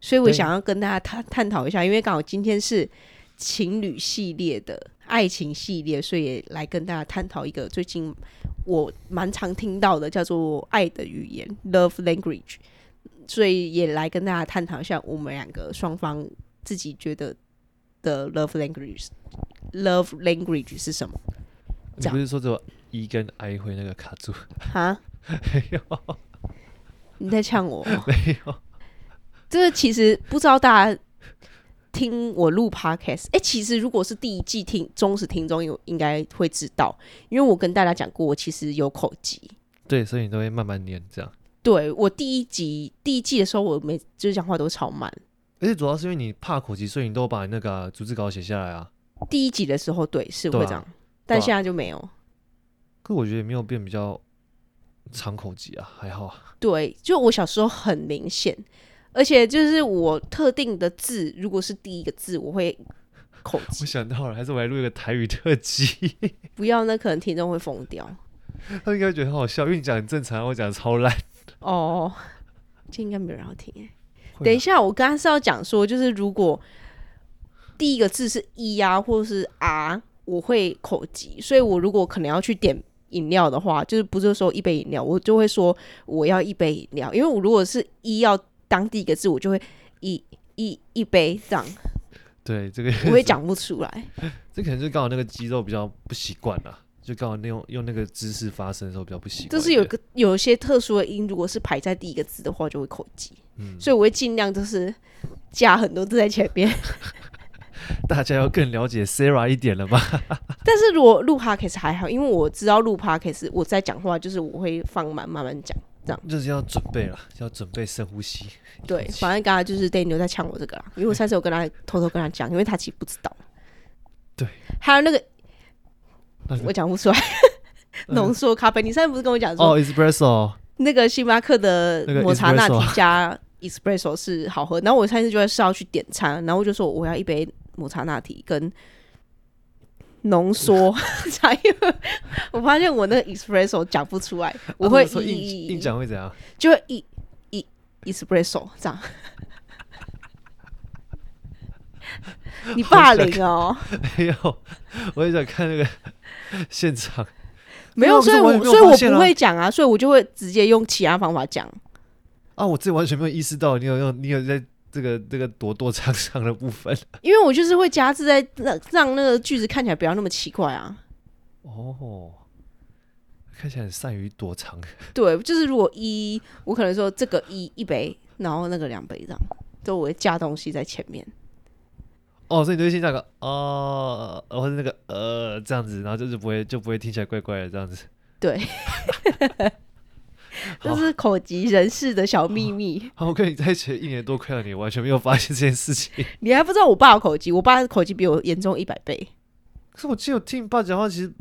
所以我想要跟大家探探讨一下，因为刚好今天是情侣系列的爱情系列，所以也来跟大家探讨一个最近我蛮常听到的，叫做爱的语言 （love language）。所以也来跟大家探讨一下，我们两个双方自己觉得的 love language，love language 是什么？你不是说只有 E 跟 I 会那个卡住？哈？没有？你在呛我？没有。这个其实不知道大家听我录 podcast，哎，其实如果是第一季听忠实听众，有应该会知道，因为我跟大家讲过，我其实有口疾。对，所以你都会慢慢念这样。对，我第一集第一季的时候，我每就是讲话都超慢，而且主要是因为你怕口疾，所以你都把那个逐字稿写下来啊。第一集的时候，对，是会这样，啊、但现在就没有。啊、可我觉得也没有变比较长口疾啊，还好。对，就我小时候很明显。而且就是我特定的字，如果是第一个字，我会口 <laughs> 吃。我想到了，还是我来录一个台语特辑。不要，那可能听众会疯掉。<laughs> 他应该觉得很好笑，因为你讲很正常，我讲的超烂。哦，<laughs> 这应该没有人要听哎。啊、等一下，我刚刚是要讲说，就是如果第一个字是一啊，或者是啊，我会口急，所以我如果可能要去点饮料的话，就是不是说一杯饮料，我就会说我要一杯饮料，因为我如果是一要。当第一个字，我就会一一一杯这样。对，这个我也讲不出来。<laughs> 这可能是刚好那个肌肉比较不习惯了，就刚好那种用那个姿势发声的时候比较不习惯。就是有个有一些特殊的音，如果是排在第一个字的话，就会口急。嗯，所以我会尽量就是加很多字在前面。<laughs> 大家要更了解 Sarah 一点了吧？<laughs> 但是如果录 Podcast 还好，因为我知道录 Podcast 我在讲话，就是我会放慢慢慢讲。这样就是要准备了，要准备深呼吸。对，反正刚刚就是 Daniel 在呛我这个啦，因为我上次有跟他偷偷跟他讲，因为他其实不知道。对，还有那个，我讲不出来，<laughs> 浓缩咖啡。你上次不是跟我讲说哦，Espresso，那个星巴克的抹茶拿铁加 Espresso 是好喝。然后我上次就在是要去点餐，然后我就说我要一杯抹茶拿铁跟。浓缩，<laughs> 茶因为我发现我那个 espresso 讲不出来，我会硬硬讲会怎样？就会一一 espresso 这样。<laughs> 你霸凌哦？没有，我也想看那个 <laughs> 现场。没有，所以我所以我不会讲啊，所以我就会直接用其他方法讲。啊，我自己完全没有意识到，你有用，你有在。这个这个躲躲藏藏的部分，<laughs> 因为我就是会加字在让让那个句子看起来不要那么奇怪啊。哦，看起来很善于躲藏。<laughs> 对，就是如果一，我可能说这个一一杯，然后那个两杯这样，就我会加东西在前面。哦，所以你就会先讲个哦，或者那个呃这样子，然后就是不会就不会听起来怪怪的这样子。<laughs> 对。<laughs> 这是口疾人士的小秘密。<laughs> 好，我跟你在一起一年多，快了你，完全没有发现这件事情。你还不知道我爸有口疾？我爸的口疾比我严重一百倍。可是我记得我听你爸讲话，其实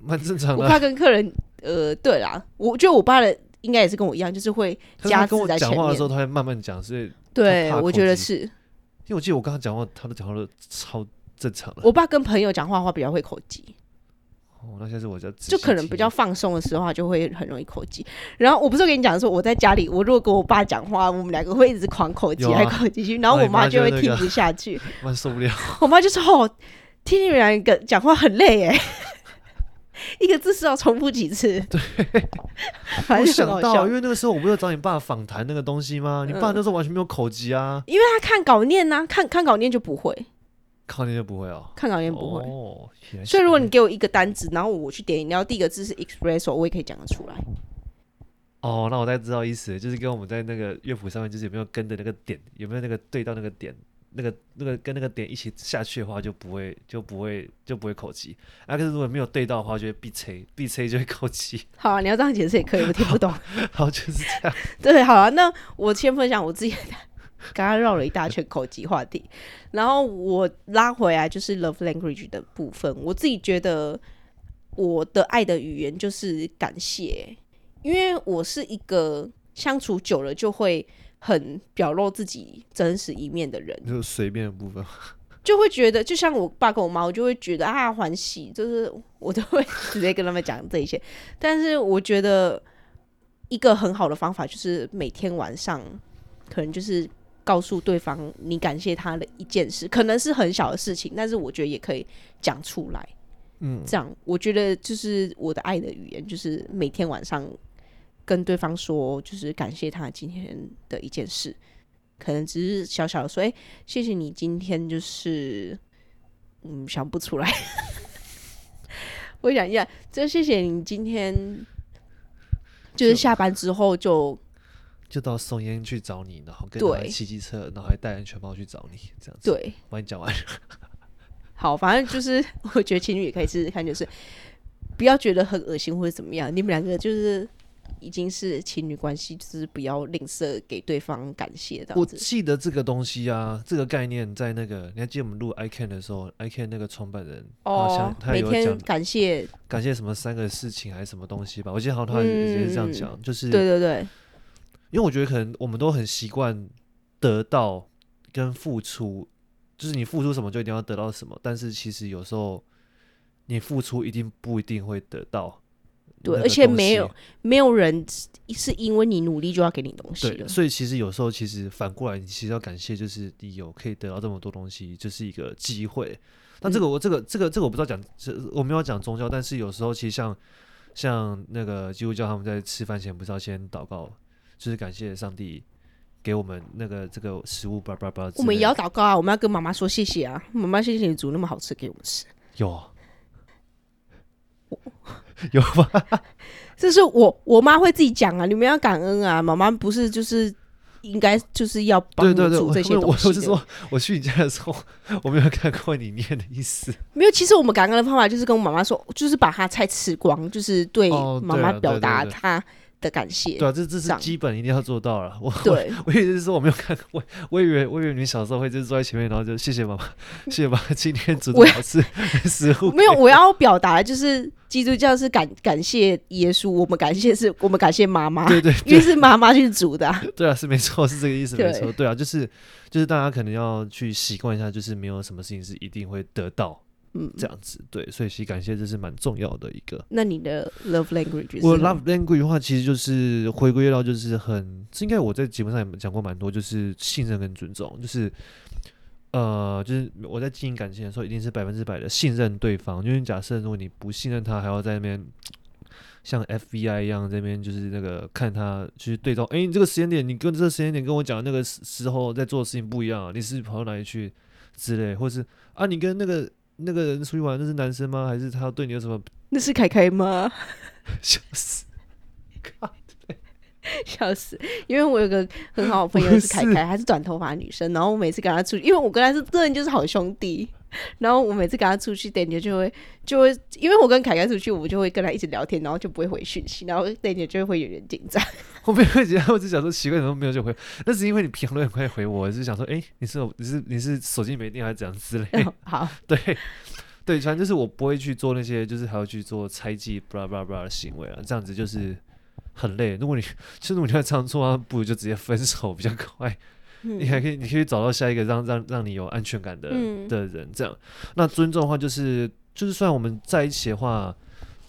蛮正常的。我爸跟客人，呃，对啦，我觉得我爸的应该也是跟我一样，就是会加字在前面。讲话的时候，他会慢慢讲，所以对，我觉得是。因为我记得我刚刚讲话，他都讲话都超正常的。我爸跟朋友讲话的话比较会口疾。哦，那现在是我就就可能比较放松的时候，就会很容易口急。然后我不是跟你讲说，我在家里，我如果跟我爸讲话，我们两个会一直狂口急，还口急去。然后我妈就会听不下去，<laughs> 妈受不了。我妈就说：“哦，听你们两个讲话很累哎，一个字是要重复几次。<laughs> ”对，<laughs> 我想到，因为那个时候我不是找你爸访谈那个东西吗？你爸那时候完全没有口疾啊，因为他看稿念呐，看看稿念就不会。考念就不会哦，看稿念不会。哦，所以如果你给我一个单子，然后我去点饮料，第一个字是 expresso，我也可以讲得出来。哦，那我大概知道意思，就是跟我们在那个乐谱上面，就是有没有跟的那个点，有没有那个对到那个点，那个那个跟那个点一起下去的话，就不会就不会就不会口吃。啊，可是如果没有对到的话，就会必吹必吹就会口吃。好啊，你要这样解释也可以，我听不懂。好，<laughs> 好，就是这样。<laughs> 对，好啊，那我先分享我自己的，<laughs> 刚刚绕了一大圈口吃话题，然后我拉回来就是 love language 的部分。我自己觉得我的爱的语言就是感谢。因为我是一个相处久了就会很表露自己真实一面的人，就随便的部分，<laughs> 就会觉得，就像我爸跟我妈，我就会觉得啊，欢喜，就是我都会直接跟他们讲这一些。但是我觉得一个很好的方法就是每天晚上，可能就是告诉对方你感谢他的一件事，可能是很小的事情，但是我觉得也可以讲出来。嗯，这样我觉得就是我的爱的语言，就是每天晚上。跟对方说，就是感谢他今天的一件事，可能只是小小的说，哎、欸，谢谢你今天就是，嗯，想不出来。<laughs> 我想一下，就谢谢你今天，就是下班之后就就到松烟去找你，然后跟他骑机车，然后还戴安全帽去找你，这样子。对，帮你讲完。<laughs> 好，反正就是我觉得情侣也可以试试看，就是不要觉得很恶心或者怎么样，你们两个就是。已经是情侣关系，就是不要吝啬给对方感谢的。我记得这个东西啊，这个概念在那个，你还记得我们录 I Can 的时候，I Can 那个创办人哦他每天感谢感谢什么三个事情还是什么东西吧？我记得好像他也是这样讲，嗯、就是对对对，因为我觉得可能我们都很习惯得到跟付出，就是你付出什么就一定要得到什么，但是其实有时候你付出一定不一定会得到。对，而且没有没有人是因为你努力就要给你东西的。所以其实有时候其实反过来，你其实要感谢，就是你有可以得到这么多东西，就是一个机会。那这个我这个这个这个我不知道讲，这我没有讲宗教，但是有时候其实像像那个基督教，他们在吃饭前不是要先祷告，就是感谢上帝给我们那个这个食物，叭叭叭。我们也要祷告啊，我们要跟妈妈说谢谢啊，妈妈谢谢你煮那么好吃给我们吃。有。<laughs> 有吧？<laughs> 这是我我妈会自己讲啊，你们要感恩啊。妈妈不是就是应该就是要帮你煮这些东西。我说，我去你家的时候，我没有看过你念的意思。没有，其实我们感恩的方法就是跟我妈妈说，就是把她菜吃光，就是对妈妈表达她的感谢。对啊，这这是基本一定要做到了。我对我，我以为是说我没有看过，我我以为我以为你小时候会就是坐在前面，然后就谢谢妈妈，谢谢妈妈今天煮的好吃 <laughs> 食物。没有，我要表达就是。基督教是感感谢耶稣，我们感谢是 <laughs> 我们感谢妈妈，对，对对，因为是妈妈去煮的，啊，<laughs> 对啊，是没错，是这个意思，没错，对啊，就是就是大家可能要去习惯一下，就是没有什么事情是一定会得到，嗯，这样子，对，所以其实感谢这是蛮重要的一个。那你的 love language，我 love language 的话，其实就是回归到就是很，应该我在节目上也讲过蛮多，就是信任跟尊重，就是。呃，就是我在经营感情的时候，一定是百分之百的信任对方。因为假设如果你不信任他，还要在那边像 FBI 一样，这边就是那个看他去对照，哎、欸，你这个时间点，你跟这个时间点跟我讲那个时候在做的事情不一样，你是，是跑到哪里去之类，或是啊，你跟那个那个人出去玩，那是男生吗？还是他对你有什么？那是凯凯吗？<laughs> 笑死！<laughs> <laughs> 笑死！因为我有个很好的朋友是凯凯，她是短头发女生。然后我每次跟她出去，因为我跟她是真的就是好兄弟。然后我每次跟她出去，Daniel 就会就会，因为我跟凯凯出去，我就会跟她一直聊天，然后就不会回讯息，然后 Daniel 就会有点紧张。<laughs> 我没有紧张，我只想说奇怪，怎么没有就回？那是因为你评论很快回我，我是想说，哎、欸，你是你是你是手机没电还是怎样之类、哦？好，<laughs> 对对，反正就是我不会去做那些，就是还要去做猜忌、巴拉巴拉巴拉的行为啊，这样子就是。很累，如果你 <laughs> 其实如果你要这样做啊，不如就直接分手比较快。嗯、你还可以，你可以找到下一个让让让你有安全感的、嗯、的人。这样，那尊重的话，就是就是，虽然我们在一起的话，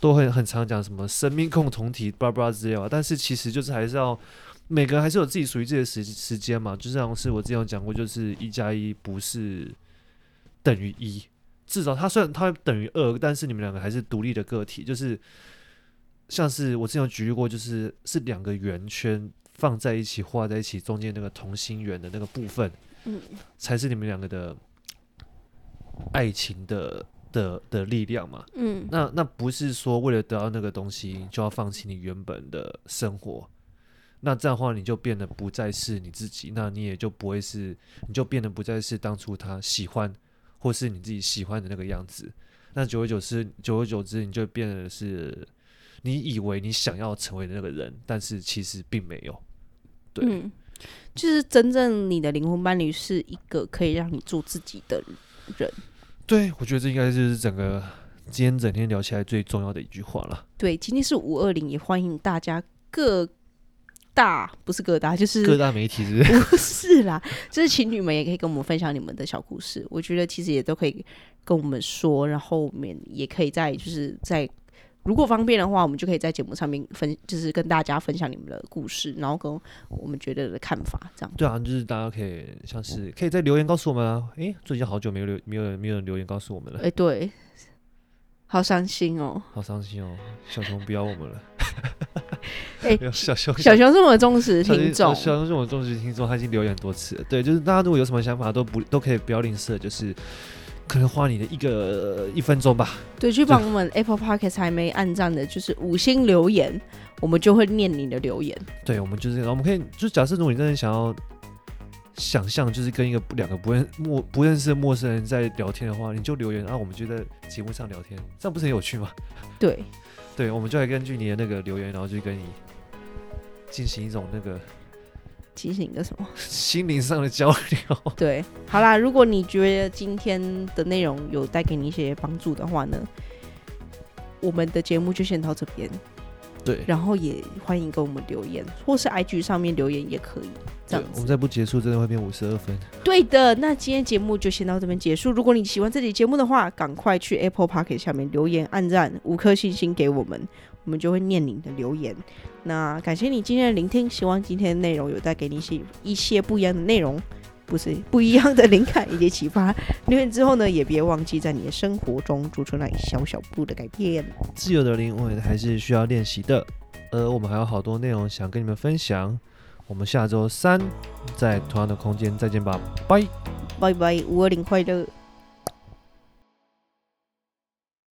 都会很常讲什么生命共同体，巴拉巴拉之类的，但是其实就是还是要每个人还是有自己属于自己的时时间嘛。就像是我之前有讲过，就是一加一不是等于一，至少它虽然它等于二，但是你们两个还是独立的个体，就是。像是我之前有举例过，就是是两个圆圈放在一起画在一起，中间那个同心圆的那个部分，嗯，才是你们两个的爱情的的的力量嘛。嗯，那那不是说为了得到那个东西就要放弃你原本的生活。那这样的话，你就变得不再是你自己，那你也就不会是，你就变得不再是当初他喜欢或是你自己喜欢的那个样子。那久而久之，久而久之，你就变得是你以为你想要成为的那个人，但是其实并没有。对，嗯，就是真正你的灵魂伴侣是一个可以让你做自己的人。对，我觉得这应该就是整个今天整天聊起来最重要的一句话了。对，今天是五二零，也欢迎大家各。大不是各大，就是各大媒体是不是？<laughs> 啦，就是情侣们也可以跟我们分享你们的小故事。我觉得其实也都可以跟我们说，然后我们也可以在就是在如果方便的话，我们就可以在节目上面分，就是跟大家分享你们的故事，然后跟我们觉得的看法，这样。对啊，就是大家可以像是可以在留言告诉我们啊。诶，最近好久没有留，没有没有人留言告诉我们了。诶，对，好伤心哦，好伤心哦，小熊不要我们了。<laughs> 哎、欸，<laughs> 小熊，小熊是我忠实听众，小熊是我们忠实听众，他已经留言很多次了。对，就是大家如果有什么想法，都不都可以不要吝啬，就是可能花你的一个一分钟吧。对，去帮我们 Apple Podcast 还没按赞的，就是五星留言，我们就会念你的留言。对，我们就是，我们可以就假设，如果你真的想要想象，就是跟一个两个不认陌不认识的陌生人在聊天的话，你就留言啊。我们就在节目上聊天，这样不是很有趣吗？对。对，我们就来根据你的那个留言，然后就跟你进行一种那个进行一个什么心灵上的交流。<laughs> 对，好啦，如果你觉得今天的内容有带给你一些帮助的话呢，我们的节目就先到这边。对，然后也欢迎给我们留言，或是 IG 上面留言也可以。这样，我们再不结束，真的会变五十二分。对的，那今天节目就先到这边结束。如果你喜欢这期节目的话，赶快去 Apple Podcast 下面留言、按赞、五颗星星给我们，我们就会念你的留言。那感谢你今天的聆听，希望今天的内容有带给你一些一些不一样的内容。不是 <laughs> 不一样的灵感以及启发。<laughs> 留言之后呢，也别忘记在你的生活中做出那一小小步的改变。自由的灵魂还是需要练习的，呃我们还有好多内容想跟你们分享。我们下周三在同样的空间再见吧，拜拜拜，五二零快乐。